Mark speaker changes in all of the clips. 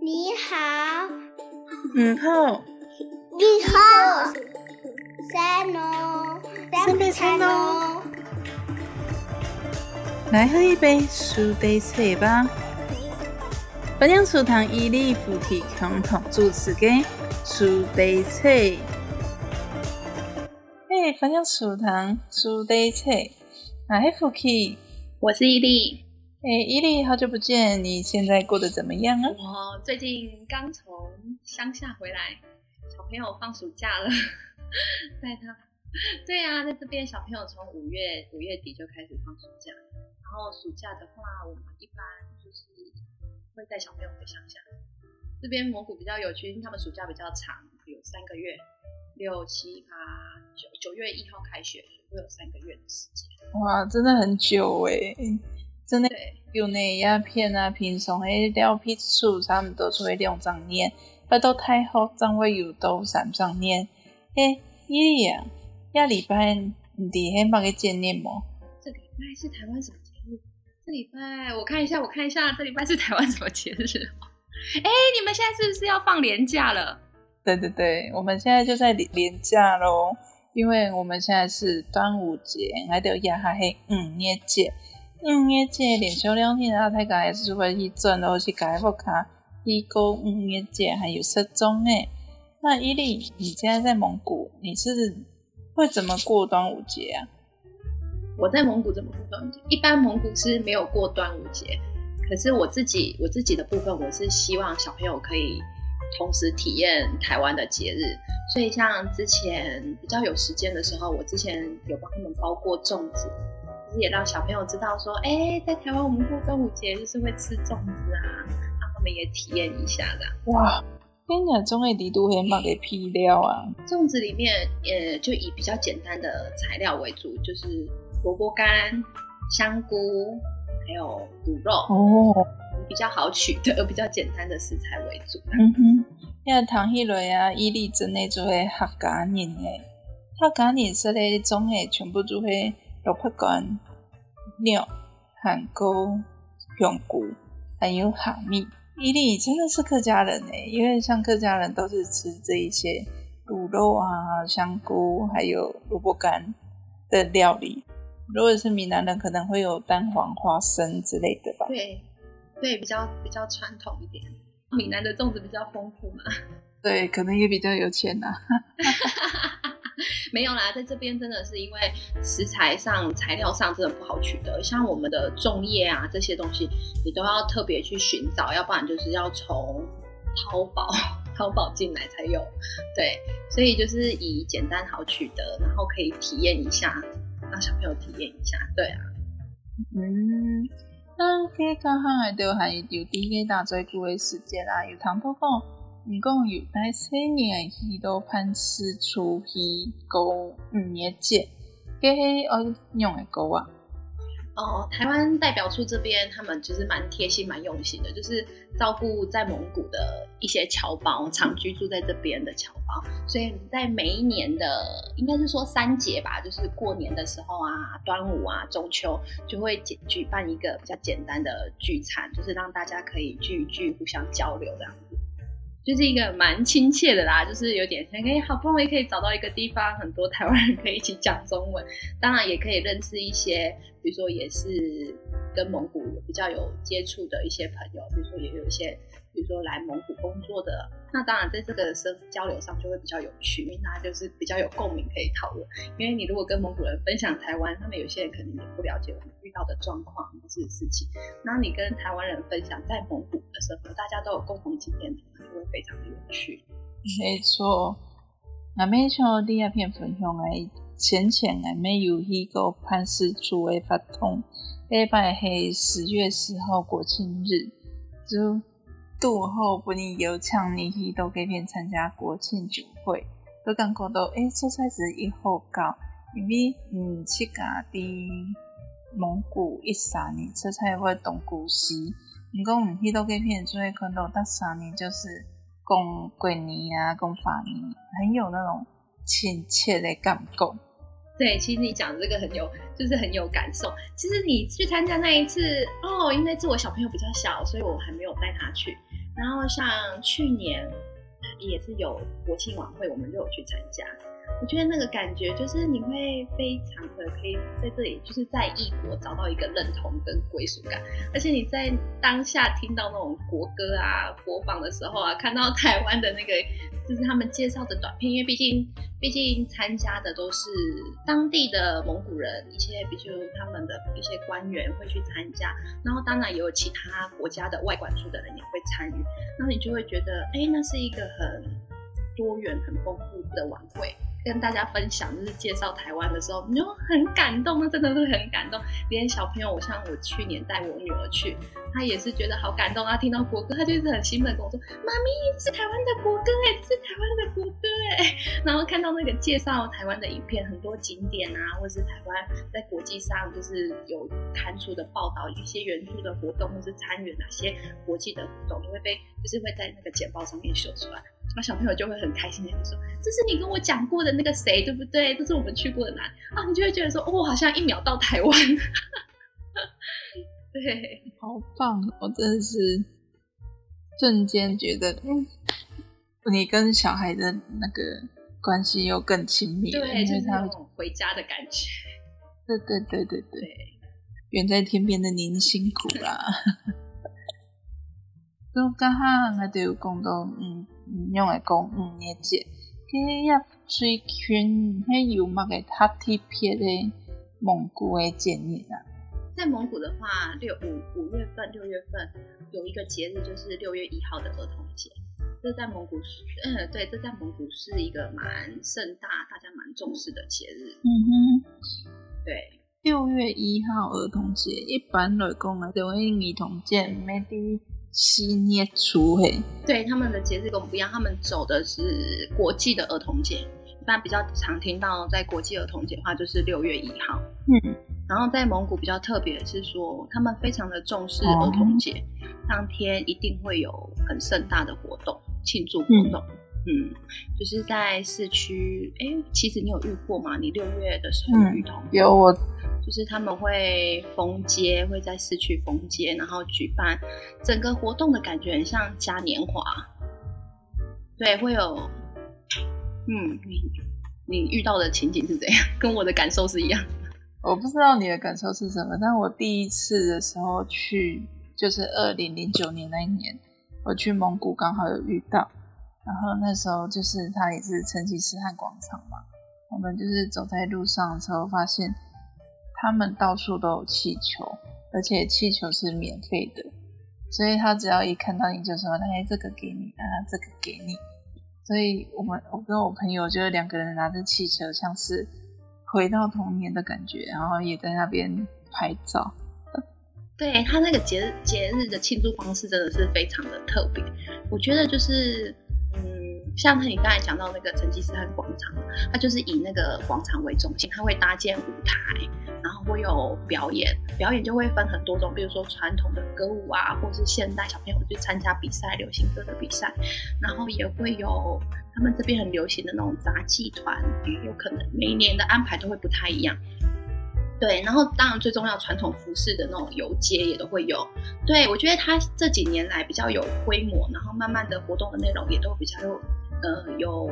Speaker 1: 你好，
Speaker 2: 嗯好，
Speaker 1: 你好，三哦，
Speaker 2: 三杯餐哦，来喝一杯苏杯茶吧。本娘厨堂伊利夫妻共同主持嘅苏杯茶。嘿，本娘厨堂苏杯茶，啊，嘿夫妻，
Speaker 3: 我是伊利。
Speaker 2: 哎，伊利，好久不见，你现在过得怎么样啊？
Speaker 3: 我最近刚从乡下回来，小朋友放暑假了，带他。对啊，在这边小朋友从五月五月底就开始放暑假，然后暑假的话，我们一般就是会带小朋友回乡下。这边蒙古比较有趣，因为他们暑假比较长，有三个月，六七八九九月一号开学，会有三个月的时间。
Speaker 2: 哇，真的很久哎。真的有那鸦片啊，平常诶了批数差唔多出去两张年，不到太好，张会有到三张年。诶，伊利啊，下礼拜你伫迄帮个见面无？
Speaker 3: 这礼拜是台湾什么节日？这礼拜我看一下，我看一下，这礼拜是台湾什么节日？哎，你们现在是不是要放年假了？
Speaker 2: 对对对，我们现在就在年假喽，因为我们现在是端午节，还得亚哈黑五月节。五月节连续两天啊，大家也是会去转，然后去改福卡去过五月节，还有失踪诶。那伊利，你现在在蒙古，你是会怎么过端午节啊？
Speaker 3: 我在蒙古怎么过端午节？一般蒙古是没有过端午节，可是我自己我自己的部分，我是希望小朋友可以同时体验台湾的节日，所以像之前比较有时间的时候，我之前有帮他们包过粽子。也让小朋友知道说，哎，在台湾我们过端午节就是会吃粽子啊，让他们也体验一下的。
Speaker 2: 哇，跟你讲，粽子底都很把给批料啊。
Speaker 3: 粽子里面，呃，就以比较简单的材料为主，就是萝卜干、香菇，还有卤肉哦，比较好取的、比较简单的食材为主。
Speaker 2: 嗯哼，因为糖稀类啊，伊利之内就会客家人诶，客家人说的种诶，全部就会。萝卜干、料、韩菇、香菇，还有哈密。伊利真的是客家人哎，因为像客家人都是吃这一些卤肉啊、香菇，还有萝卜干的料理。如果是闽南人，可能会有蛋黄、花生之类的吧。
Speaker 3: 对，对，比较比较传统一点。闽南的粽子比较丰富嘛。
Speaker 2: 对，可能也比较有钱呐。
Speaker 3: 没有啦，在这边真的是因为食材上、材料上真的不好取得，像我们的粽叶啊这些东西，你都要特别去寻找，要不然就是要从淘宝淘宝进来才有。对，所以就是以简单好取得，然后可以体验一下，让小朋友体验一下。对啊，
Speaker 2: 嗯，那这刚好还都还有第一个大最久的时间啦，有唐伯虎。一共有带三年鱼都喷丝出鱼钩五年节，给嘿哦用的钩啊。
Speaker 3: 哦，台湾代表处这边他们就是蛮贴心、蛮用心的，就是照顾在蒙古的一些侨胞，长居住在这边的侨胞，所以在每一年的应该是说三节吧，就是过年的时候啊、端午啊、中秋，就会举办一个比较简单的聚餐，就是让大家可以聚一聚、互相交流这样子。就是一个蛮亲切的啦，就是有点像，哎，好不容易可以找到一个地方，很多台湾人可以一起讲中文，当然也可以认识一些，比如说也是跟蒙古比较有接触的一些朋友，比如说也有一些，比如说来蒙古工作的，那当然在这个生交流上就会比较有趣，因为大家就是比较有共鸣可以讨论。因为你如果跟蒙古人分享台湾，他们有些人可能也不了解我们遇到的状况或是事情，那你跟台湾人分享在蒙古的生活，大家都有共同经验。就会非常的有趣，
Speaker 2: 没错。那没像第二篇分享诶，浅浅诶，没有一个潘氏主诶发通，礼拜黑十月十号国庆日，就度后不你有抢你去都给片参加国庆酒会，都感觉到诶，出差是一号高，因为嗯，去家的蒙古一三年出差会懂古诗。你讲唔去到给片，就会看到大三年就是讲过年啊，讲法年，很有那种亲切的感觉。
Speaker 3: 对，其实你讲的这个很有，就是很有感受。其实你去参加那一次，哦，因为是我小朋友比较小，所以我还没有带他去。然后像去年也是有国庆晚会，我们就有去参加。我觉得那个感觉就是你会非常的可以在这里，就是在异国找到一个认同跟归属感，而且你在当下听到那种国歌啊播放的时候啊，看到台湾的那个就是他们介绍的短片，因为毕竟毕竟参加的都是当地的蒙古人，一些比如他们的一些官员会去参加，然后当然也有其他国家的外管处的人也会参与，然后你就会觉得，哎，那是一个很多元、很丰富的晚会。跟大家分享，就是介绍台湾的时候，你就很感动，那真的是很感动。连小朋友，我像我去年带我女儿去，她也是觉得好感动啊。听到国歌，她就是很兴奋跟我说：“妈咪，这是台湾的国歌哎，这是台湾的国歌哎。”然后看到那个介绍台湾的影片，很多景点啊，或者是台湾在国际上就是有刊出的报道，一些援助的活动，或是参与哪些国际的活动，都会被就是会在那个简报上面秀出来。那小朋友就会很开心的就说：“这是你跟我讲过的那个谁，对不对？这是我们去过的哪啊？”你就会觉得说：“哦，好像一秒到台湾。”对，
Speaker 2: 好棒！我真的是瞬间觉得，嗯，你跟小孩的那个关系又更亲密了，
Speaker 3: 对，就是那种回家的感觉。
Speaker 2: 对对对对对，远在天边的您辛苦啦。都刚好我就有讲到，嗯。用来讲五年节，佢要追圈喺有乜嘅特别的蒙古嘅节日啊？
Speaker 3: 在蒙古的话，六五五月份、六月份有一个节日，就是六月一号的儿童节。这在蒙古是，嗯，对，这在蒙古是一个蛮盛大、大家蛮重视的节日。
Speaker 2: 嗯哼，
Speaker 3: 对，
Speaker 2: 六月一号儿童节，一般来讲啊，就会儿童节没得。新年初嘿，
Speaker 3: 对他们的节日跟我们不一样，他们走的是国际的儿童节。一般比较常听到在国际儿童节的话，就是六月一号。
Speaker 2: 嗯，
Speaker 3: 然后在蒙古比较特别的是说，他们非常的重视儿童节，当天一定会有很盛大的活动庆祝活动。嗯，就是在市区。哎，其实你有遇过吗？你六月的时候遇到
Speaker 2: 有我。
Speaker 3: 就是他们会封街，会在市区封街，然后举办整个活动的感觉很像嘉年华。对，会有，嗯，你你遇到的情景是怎样？跟我的感受是一样。
Speaker 2: 我不知道你的感受是什么，但我第一次的时候去，就是二零零九年那一年，我去蒙古刚好有遇到，然后那时候就是它也是成吉思汗广场嘛，我们就是走在路上的时候发现。他们到处都有气球，而且气球是免费的，所以他只要一看到你就说：“哎，这个给你啊，这个给你。”所以我们我跟我朋友就是两个人拿着气球，像是回到童年的感觉，然后也在那边拍照。
Speaker 3: 对他那个节日节日的庆祝方式真的是非常的特别，我觉得就是。像你刚才讲到那个成吉思汗广场，它就是以那个广场为中心，它会搭建舞台，然后会有表演，表演就会分很多种，比如说传统的歌舞啊，或是现代小朋友去参加比赛，流行歌的比赛，然后也会有他们这边很流行的那种杂技团，有可能每一年的安排都会不太一样。对，然后当然最重要，传统服饰的那种游街也都会有。对我觉得它这几年来比较有规模，然后慢慢的活动的内容也都比较有，呃，有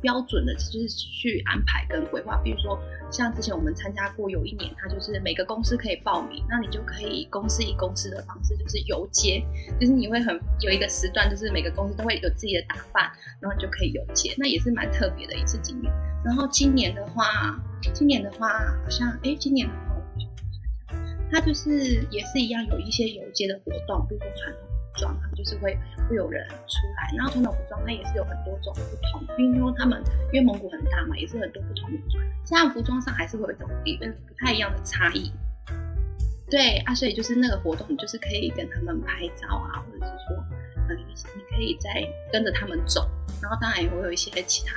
Speaker 3: 标准的，就是去安排跟规划。比如说像之前我们参加过，有一年它就是每个公司可以报名，那你就可以公司以公司的方式就是游街，就是你会很有一个时段，就是每个公司都会有自己的打扮，然后你就可以游街，那也是蛮特别的一次经验。然后今年的话，今年的话好像，哎，今年的话，它就是也是一样，有一些游街的活动，比如说传统装，他们就是会会有人出来。然后传统服装它也是有很多种不同，因为他们因为蒙古很大嘛，也是很多不同的装，这样服装上还是会有一种比不太一样的差异。对啊，所以就是那个活动，你就是可以跟他们拍照啊，或者是说，呃，你可以再跟着他们走。然后当然也会有一些其他。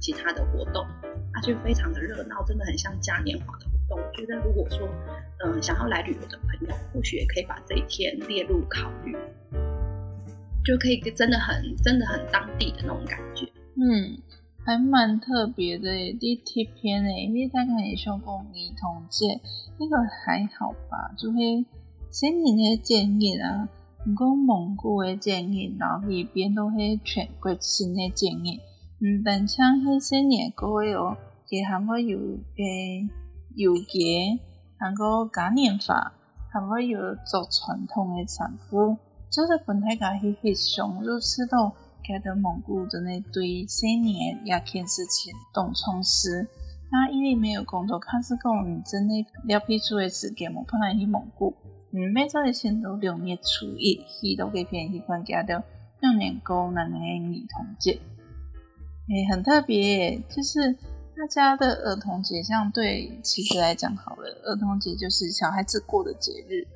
Speaker 3: 其他的活动，啊，就非常的热闹，真的很像嘉年华的活动。我觉得如果说，嗯，想要来旅游的朋友，或许也可以把这一天列入考虑，就可以真的很、真的很当地的那种感觉。
Speaker 2: 嗯，还蛮特别的。第一篇诶，因为大概也说过儿童节，那个还好吧，就会新年的建议啊，毋过蒙古诶建议，然后迄边都是全国性诶建议，嗯但像迄些年过诶哦，佮韩国有诶有节，韩国嘉年华，韩国有做传统诶产妇，就是本来甲迄翕相，就知道佮着蒙古的那对新年也开始前动冲丝。他因为没有工作，他是讲毋真诶了批出诶时间，无可能去蒙古。嗯，每周的先都六月初一，去到这边去参加的六年宫南诶女童节，诶，很特别，就是大家的儿童节，像对其实来讲好了，儿童节就是小孩子过的节日，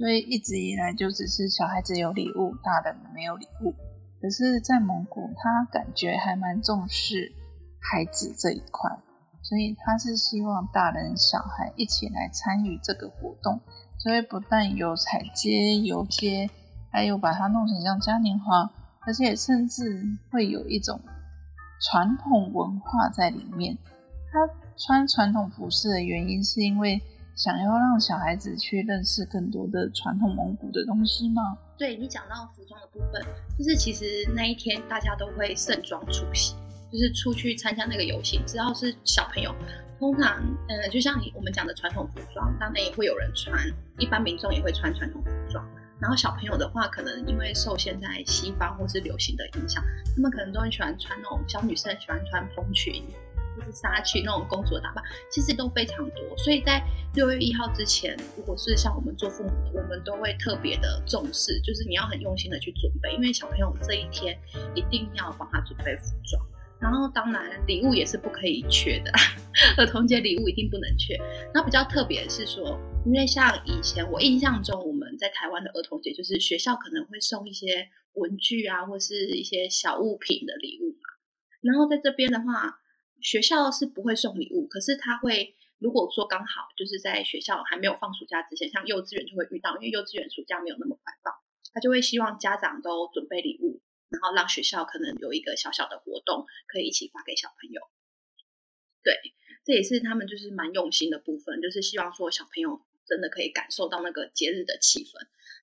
Speaker 2: 所以一直以来就只是小孩子有礼物，大人没有礼物。可是，在蒙古，他感觉还蛮重视孩子这一块，所以他是希望大人小孩一起来参与这个活动。所以不但有彩街、游街，还有把它弄成像嘉年华，而且甚至会有一种传统文化在里面。他穿传统服饰的原因，是因为想要让小孩子去认识更多的传统蒙古的东西吗？
Speaker 3: 对你讲到服装的部分，就是其实那一天大家都会盛装出席，就是出去参加那个游行，只要是小朋友。通常，呃，就像你我们讲的传统服装，当然也会有人穿，一般民众也会穿传统服装。然后小朋友的话，可能因为受现在西方或是流行的影响，他们可能都很喜欢穿那种小女生喜欢穿蓬裙纱裙那种公主的打扮，其实都非常多。所以在六月一号之前，如果是像我们做父母的，我们都会特别的重视，就是你要很用心的去准备，因为小朋友这一天一定要帮他准备服装。然后当然礼物也是不可以缺的，儿童节礼物一定不能缺。那比较特别的是说，因为像以前我印象中，我们在台湾的儿童节就是学校可能会送一些文具啊，或是一些小物品的礼物嘛。然后在这边的话，学校是不会送礼物，可是他会如果说刚好就是在学校还没有放暑假之前，像幼稚园就会遇到，因为幼稚园暑假没有那么快放，他就会希望家长都准备礼物。然后让学校可能有一个小小的活动，可以一起发给小朋友。对，这也是他们就是蛮用心的部分，就是希望说小朋友真的可以感受到那个节日的气氛。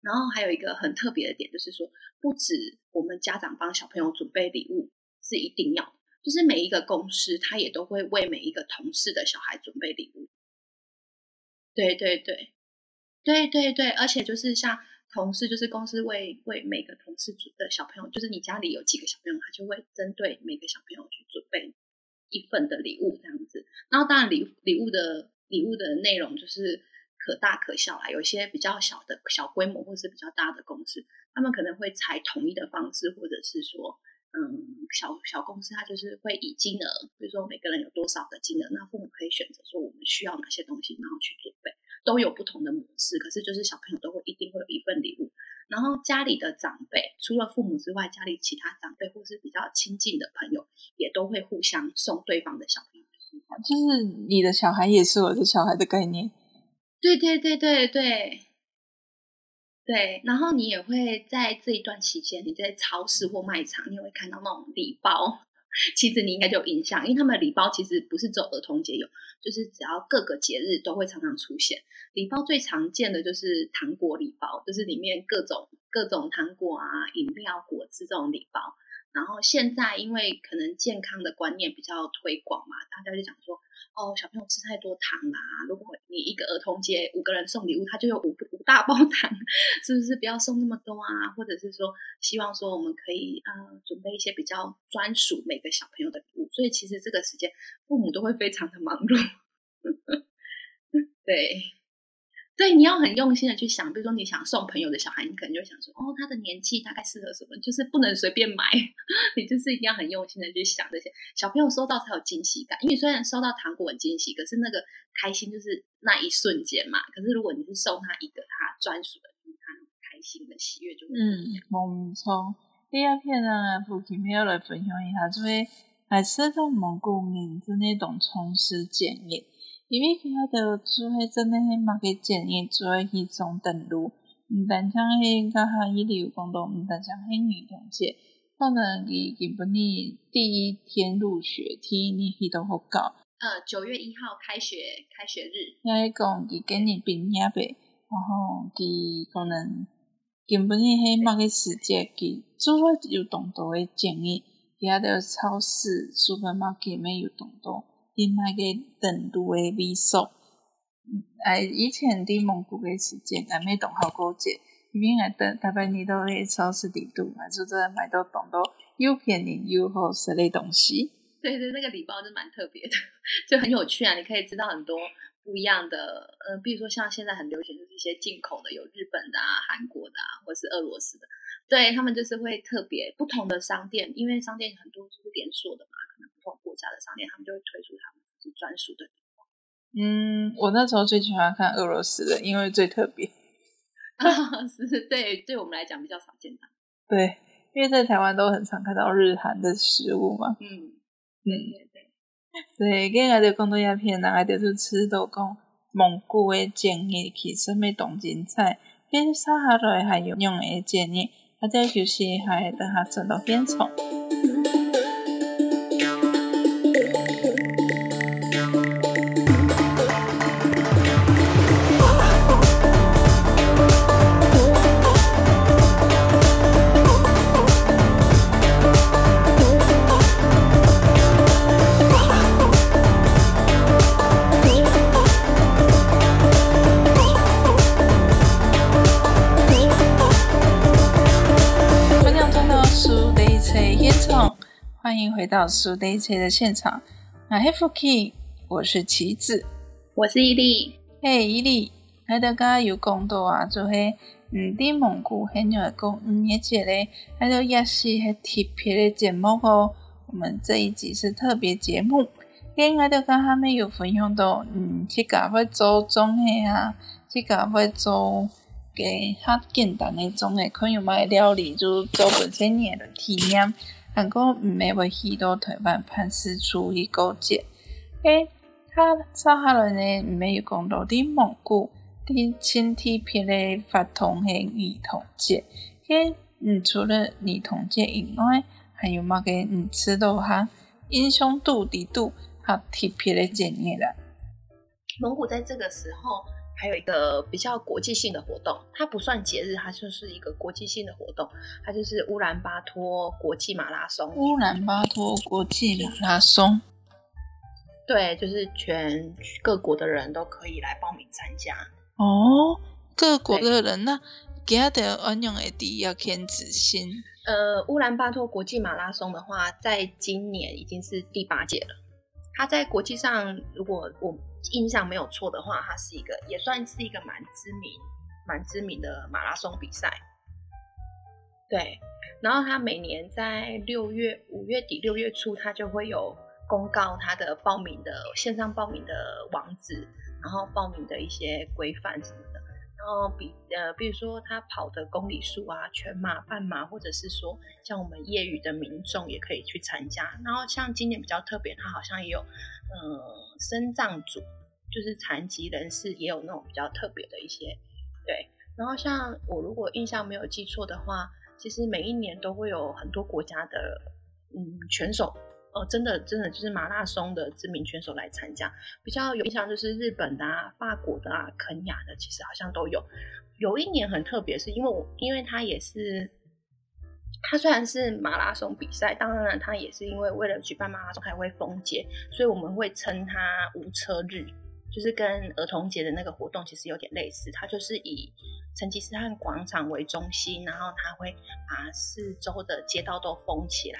Speaker 3: 然后还有一个很特别的点，就是说不止我们家长帮小朋友准备礼物是一定要，就是每一个公司他也都会为每一个同事的小孩准备礼物。对对对，对对对，而且就是像。同事就是公司为为每个同事组的小朋友，就是你家里有几个小朋友，他就会针对每个小朋友去准备一份的礼物这样子。然后当然礼礼物的礼物的内容就是可大可小啦，有一些比较小的小规模或是比较大的公司，他们可能会采统一的方式，或者是说，嗯，小小公司它就是会以金额，比如说每个人有多少的金额，那父母可以选择说我们需要哪些东西，然后去准备。都有不同的模式，可是就是小朋友都会一定会有一份礼物，然后家里的长辈除了父母之外，家里其他长辈或是比较亲近的朋友也都会互相送对方的小朋友，
Speaker 2: 就是你的小孩也是我的小孩的概念。
Speaker 3: 对对对对对对，然后你也会在这一段期间，你在超市或卖场，你也会看到那种礼包。其实你应该就有印象，因为他们的礼包其实不是只有儿童节有，就是只要各个节日都会常常出现。礼包最常见的就是糖果礼包，就是里面各种各种糖果啊、饮料、果汁这种礼包。然后现在因为可能健康的观念比较推广嘛，大家就讲说。哦，小朋友吃太多糖啦！如果你一个儿童节五个人送礼物，他就有五五大包糖，是不是不要送那么多啊？或者是说，希望说我们可以啊准备一些比较专属每个小朋友的礼物。所以其实这个时间，父母都会非常的忙碌。对。对，你要很用心的去想，比如说你想送朋友的小孩，你可能就想说，哦，他的年纪大概适合什么，就是不能随便买，你就是一定要很用心的去想这些小朋友收到才有惊喜感。因为虽然收到糖果很惊喜，可是那个开心就是那一瞬间嘛。可是如果你是送他一个他专属的，他开心的喜悦就
Speaker 2: 嗯，我们从。第二篇呢，父亲没有来分享一下，就是还是从蒙古名字那种从事建议。因为佢喺做迄真诶迄嘛个建议做迄种登录，毋但像迄甲下伊旅游讲到，毋但像迄女同节，可能伊基本你第一天入学，第一年伊都好搞。
Speaker 3: 呃，九月一号开学，开学日。
Speaker 2: 伊讲伊今年毕业呗，然后伊可能根本迄迄某个时节去做有动作诶建议，其他的超市、supermarket 没有动作，伊买个登录诶味素。哎，以前伫蒙古的时节，还没动好过节，因为爱等大半年都喺超市里度买，就在买到动到又便宜又好食诶东西。
Speaker 3: 对对，那个礼包就蛮特别的，就很有趣啊！你可以知道很多不一样的，呃，比如说像现在很流行就是一些进口的，有日本的啊、韩国的啊，或是俄罗斯的，对他们就是会特别不同的商店，因为商店很多是连锁的嘛，可能不同国家的商店，他们就会推出他们自己专属的。
Speaker 2: 嗯，我那时候最喜欢看俄罗斯的，因为最特别。
Speaker 3: 是，对，对我们来讲比较少见的。
Speaker 2: 对，因为在台湾都很常看到日韩的食物嘛。
Speaker 3: 嗯
Speaker 2: 嗯，
Speaker 3: 对对。
Speaker 2: 对，今日就讲到鸦片，人家就是吃到讲蒙古的建议，去什么东京菜，跟撒哈拉还有用的建议，啊，这就是还等下做到边从。到苏雷车的现场。我是 Fuki，我是棋子。
Speaker 3: 我是伊利，
Speaker 2: 嘿，伊利，喺度家有讲到啊，就迄嗯，伫蒙古很有讲嗯，一节咧，喺度也是迄特别的节目哦。我们这一集是特别节目，因喺度跟他们有分享到，嗯，去甲会做种诶啊，去甲会做给较简单诶种诶，可能买料理就做本身嘢的体验，韩国毋免会去到台湾判事处去勾结。诶，他撒哈人呢，毋免有讲到伫蒙古伫亲体皮咧发通诶女童节，迄嗯，除了女童节以外，还有某个嗯，吃到哈英雄度底度哈特别的建议啦。
Speaker 3: 蒙古在这个时候还有一个比较国际性的活动，它不算节日，它就是一个国际性的活动，它就是乌兰巴托国际马拉松。
Speaker 2: 乌兰巴托国际马拉松，
Speaker 3: 对，就是全各国的人都可以来报名参加。
Speaker 2: 哦，各国的人那今日的安用 AD 要天子心，
Speaker 3: 呃，乌兰巴托国际马拉松的话，在今年已经是第八届了。它在国际上，如果我印象没有错的话，它是一个也算是一个蛮知名、蛮知名的马拉松比赛。对，然后它每年在六月、五月底、六月初，它就会有公告它的报名的线上报名的网址，然后报名的一些规范什么的。然后比呃，比如说他跑的公里数啊，全马、半马，或者是说像我们业余的民众也可以去参加。然后像今年比较特别，他好像也有呃身障组，就是残疾人士也有那种比较特别的一些对。然后像我如果印象没有记错的话，其实每一年都会有很多国家的嗯选手。哦，真的，真的就是马拉松的知名选手来参加，比较有印象就是日本的啊、法国的啊、肯亚的，其实好像都有。有一年很特别，是因为我，因为他也是，它虽然是马拉松比赛，当然它也是因为为了举办马拉松还会封街，所以我们会称它无车日，就是跟儿童节的那个活动其实有点类似，它就是以成吉思汗广场为中心，然后它会把四周的街道都封起来。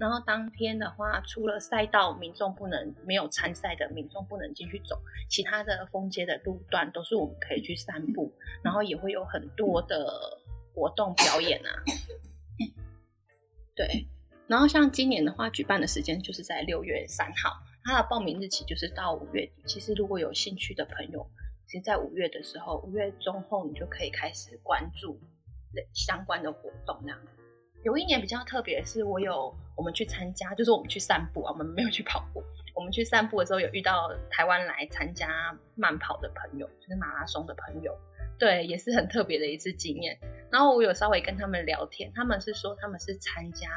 Speaker 3: 然后当天的话，除了赛道民众不能没有参赛的民众不能进去走，其他的封街的路段都是我们可以去散步，然后也会有很多的活动表演啊。对，然后像今年的话，举办的时间就是在六月三号，它的报名日期就是到五月底。其实如果有兴趣的朋友，其实在五月的时候，五月中后你就可以开始关注相关的活动这样。有一年比较特别，是我有我们去参加，就是我们去散步啊，我们没有去跑步。我们去散步的时候，有遇到台湾来参加慢跑的朋友，就是马拉松的朋友，对，也是很特别的一次经验。然后我有稍微跟他们聊天，他们是说他们是参加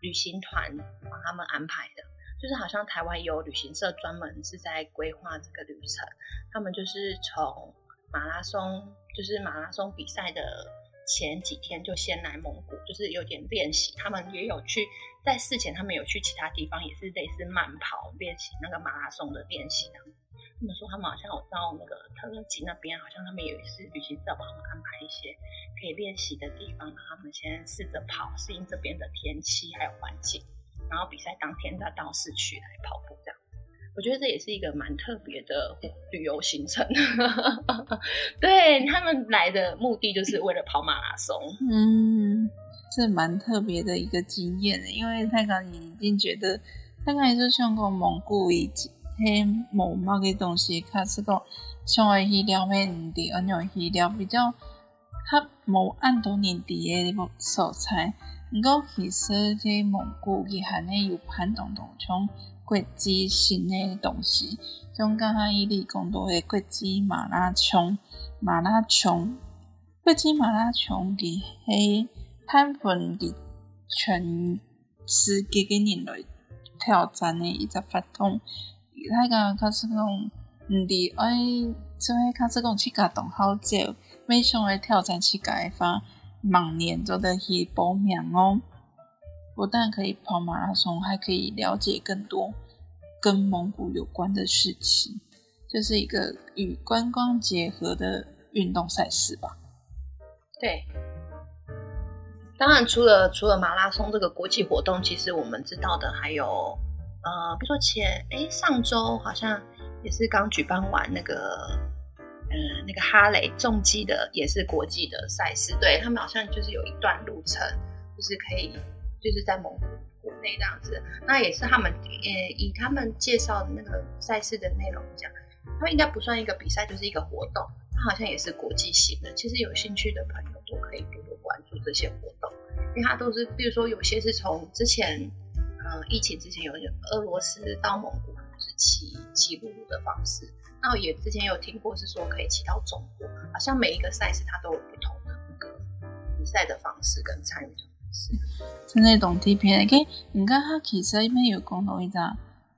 Speaker 3: 旅行团帮他们安排的，就是好像台湾有旅行社专门是在规划这个旅程，他们就是从马拉松，就是马拉松比赛的。前几天就先来蒙古，就是有点练习。他们也有去在事前，他们有去其他地方，也是类似慢跑练习那个马拉松的练习。他们说他们好像有到那个特勒吉那边，好像他们有一次旅行社帮他们安排一些可以练习的地方，他们先试着跑，适应这边的天气还有环境，然后比赛当天再到市区来跑步这样。我觉得这也是一个蛮特别的旅游行程，对他们来的目的就是为了跑马拉松。
Speaker 2: 嗯，这蛮特别的一个经验因为太刚你已经觉得，太刚也是像个蒙古以及黑某某个东西，它是个像个饲料面的，而种饲料比较，它冇按多年底的个素材，不过其实在蒙古伊含咧有盘东东像。果子型的东西，像刚刚伊里讲到的果子马拉松、马拉松、果子马拉松，佮迄罕分伫全世界嘅人类挑战的一只活动。他讲开始讲，毋伫爱做迄开始讲去甲动好少，每项的挑战去改发，盲年做的去报名哦。不但可以跑马拉松，还可以了解更多跟蒙古有关的事情，就是一个与观光结合的运动赛事吧。
Speaker 3: 对，当然除了除了马拉松这个国际活动，其实我们知道的还有，呃，比如说前哎上周好像也是刚举办完那个，呃，那个哈雷重机的也是国际的赛事，对他们好像就是有一段路程，就是可以。就是在蒙古国内这样子，那也是他们呃以他们介绍的那个赛事的内容讲，他们应该不算一个比赛，就是一个活动，它好像也是国际性的。其实有兴趣的朋友都可以多多关注这些活动，因为它都是，比如说有些是从之前呃疫情之前有俄罗斯到蒙古是骑骑陆路的方式，那也之前有听过是说可以骑到中国，好像每一个赛事它都有不同的那个比赛的方式跟参与的方式。
Speaker 2: 真系动地片，佢唔家他其实伊边有讲到一只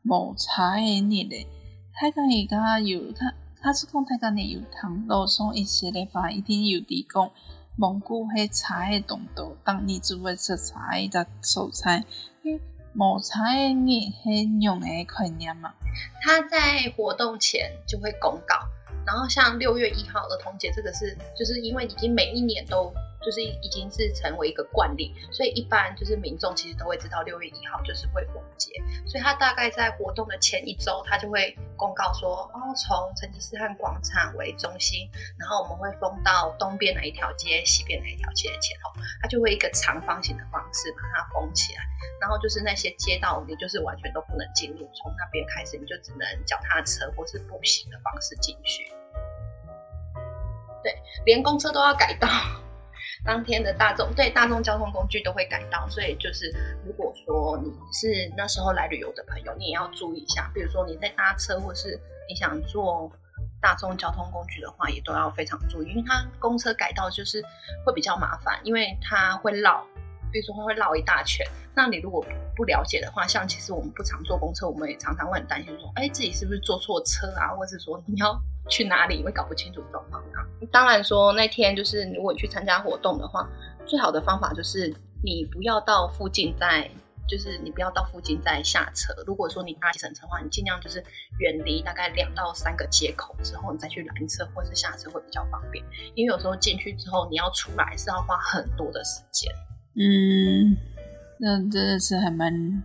Speaker 2: 无茶的日咧，他讲而家有他他是讲他讲你有糖豆松一些的话，一定有提供蒙古黑茶的动作，当你做会食茶的素菜，因无茶的日很用的概念嘛。
Speaker 3: 他在活动前就会公告，然后像六月一号儿童节，这个是就是因为已经每一年都。就是已经是成为一个惯例，所以一般就是民众其实都会知道六月一号就是会封街，所以他大概在活动的前一周，他就会公告说，哦，从成吉思汗广场为中心，然后我们会封到东边哪一条街、西边哪一条街前后，他就会一个长方形的方式把它封起来，然后就是那些街道你就是完全都不能进入，从那边开始你就只能脚踏车或是步行的方式进去，对，连公车都要改道。当天的大众对大众交通工具都会改道，所以就是如果说你是那时候来旅游的朋友，你也要注意一下。比如说你在搭车，或是你想坐大众交通工具的话，也都要非常注意，因为它公车改道就是会比较麻烦，因为它会绕，比如说会绕一大圈。那你如果不了解的话，像其实我们不常坐公车，我们也常常会很担心说，哎，自己是不是坐错车啊，或者是说你要。去哪里会搞不清楚状况？当然说那天就是如果你去参加活动的话，最好的方法就是你不要到附近再，就是你不要到附近再下车。如果说你搭计程车的话，你尽量就是远离大概两到三个街口之后，你再去拦车或是下车会比较方便。因为有时候进去之后你要出来是要花很多的时间。
Speaker 2: 嗯，那真的是还蛮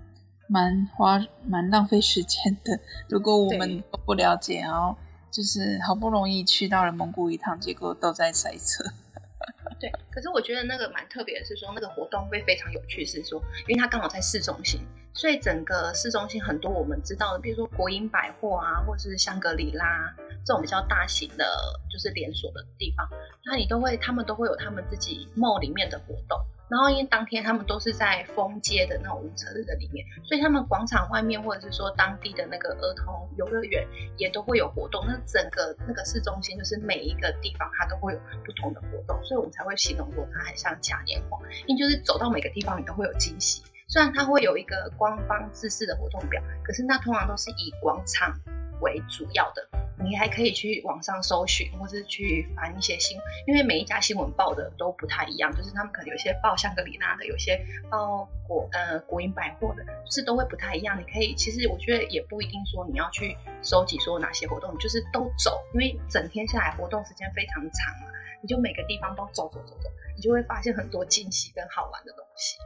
Speaker 2: 蛮花蛮浪费时间的。如果我们不了解，然后。就是好不容易去到了蒙古一趟，结果都在塞车。
Speaker 3: 对，可是我觉得那个蛮特别的是说，那个活动会非常有趣，是说，因为它刚好在市中心，所以整个市中心很多我们知道的，比如说国营百货啊，或者是香格里拉这种比较大型的，就是连锁的地方，那你都会，他们都会有他们自己 mall 里面的活动。然后因为当天他们都是在封街的那种无车日的里面，所以他们广场外面或者是说当地的那个儿童游乐园也都会有活动。那整个那个市中心就是每一个地方它都会有不同的活动，所以我们才会形容说它很像嘉年华，因为就是走到每个地方你都会有惊喜。虽然它会有一个官方自式的活动表，可是那通常都是以广场为主要的。你还可以去网上搜寻，或是去翻一些新，因为每一家新闻报的都不太一样，就是他们可能有些报香格里拉的，有些报国呃国营百货的，就是都会不太一样。你可以，其实我觉得也不一定说你要去收集说哪些活动，就是都走，因为整天下来活动时间非常长嘛，你就每个地方都走走走走，你就会发现很多惊喜跟好玩的东西。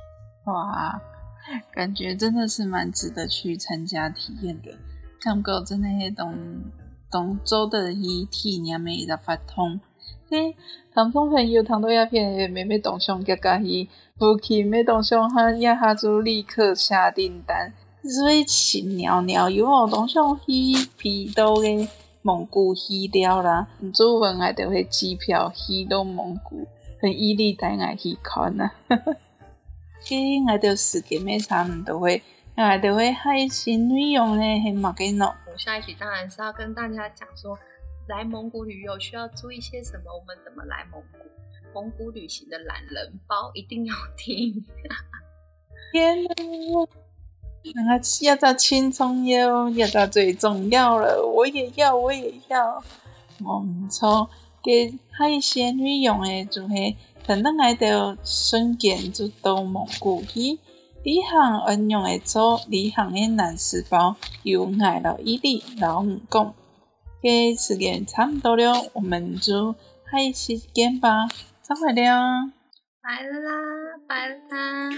Speaker 2: 哇，感觉真的是蛮值得去参加体验的。感觉真的迄种同做的去体验的十发通。嘿，唐风朋友唐多鸦片妹妹同上加加去，父亲妹同上哈也下就立刻下订单，所以亲鸟鸟有我同上去皮到的蒙古去了啦，主文爱就会机票去到蒙古，很毅力带爱去看呐。去爱到时间每场都会。啊，都会海鲜内容呢，很冇给弄。
Speaker 3: 我下一集当然是要跟大家讲说，来蒙古旅游需要注意些什么，我们怎么来蒙古？蒙古旅行的懒人包一定要听。
Speaker 2: 天哪，那个要到青葱哟，要到最重要了，我也要，我也要。我错，给海鲜内容的就系，等等来到瞬间就到蒙古去。旅行运用的做旅行的难事包，由爱老伊利老五讲。给时间差不多了，我们就下期见吧，再会了，
Speaker 3: 拜了啦，拜了啦。